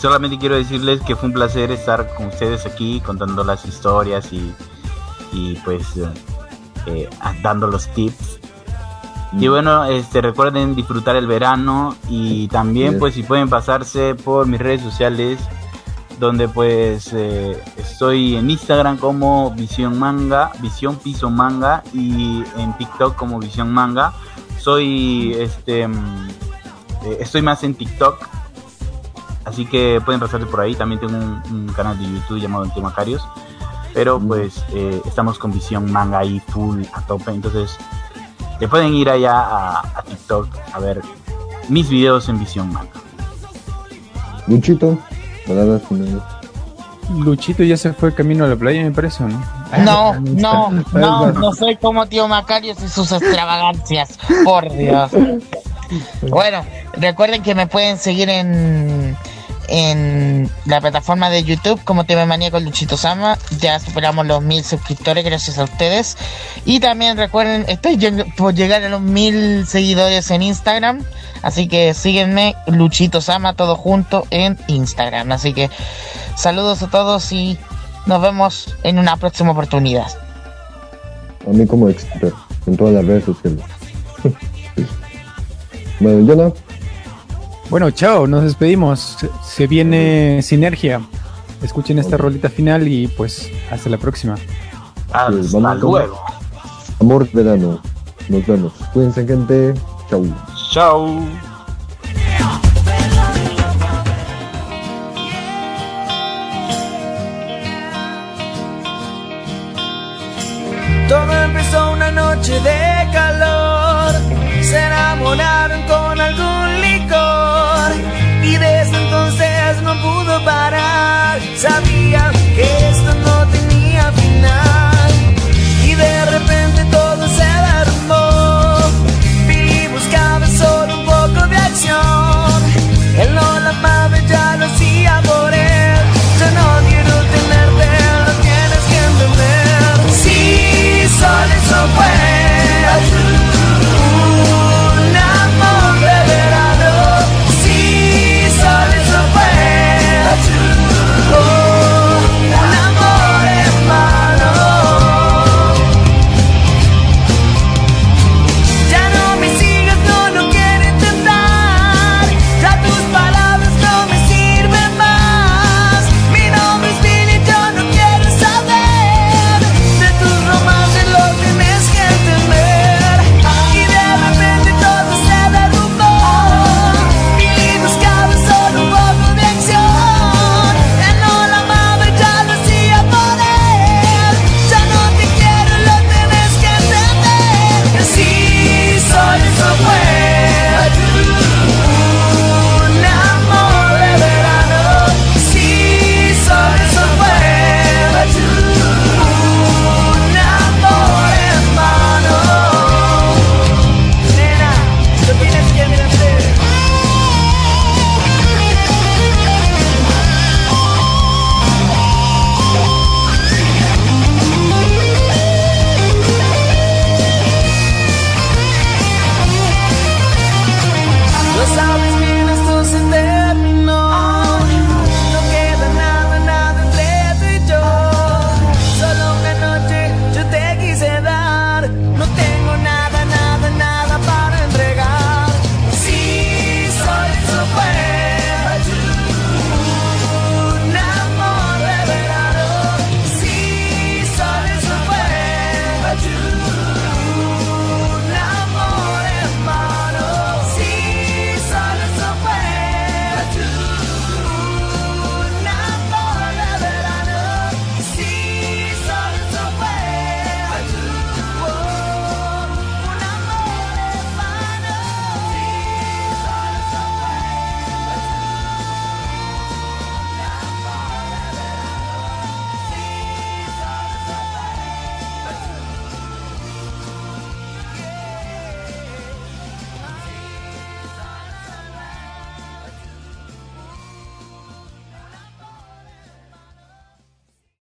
solamente quiero decirles que fue un placer estar con ustedes aquí contando las historias y, y pues eh, eh, dando los tips. Y bueno, este, recuerden disfrutar el verano y también Yes. pues si pueden pasarse por mis redes sociales donde pues eh, estoy en Instagram como Visión Manga, Visión Piso Manga y en TikTok como Visión Manga. Soy este mm, eh, estoy más en TikTok. Así que pueden pasarse por ahí. También tengo un, un canal de YouTube llamado Entre Macarios. Pero pues eh, estamos con Visión Manga ahí full a tope. Entonces le pueden ir allá a, a TikTok a ver mis videos en Visión Manga. Luchito, palabras finales. Luchito ya se fue camino a la playa, me parece, ¿o ¿no? No, no, no, no soy como tío Macarios y sus extravagancias, por Dios. Bueno, recuerden que me pueden seguir en, en la plataforma de YouTube como TV Manía con Luchito Sama. Ya superamos los mil suscriptores gracias a ustedes. Y también recuerden, estoy por llegar a los mil seguidores en Instagram. Así que síguenme, Luchito Sama, todo junto en Instagram. Así que saludos a todos y nos vemos en una próxima oportunidad. A mí como experto en todas las redes sociales. bueno, yo no. Bueno, chao, nos despedimos. Se, se viene Sinergia. Escuchen esta rolita final y pues hasta la próxima. Hasta vamos luego. Amor verano. Nos vemos. Cuídense gente. Chau. Chao. Todo empezó una noche de calor. Se enamoraron con algún licor. parar. Sabía que esto no tenía final. Y de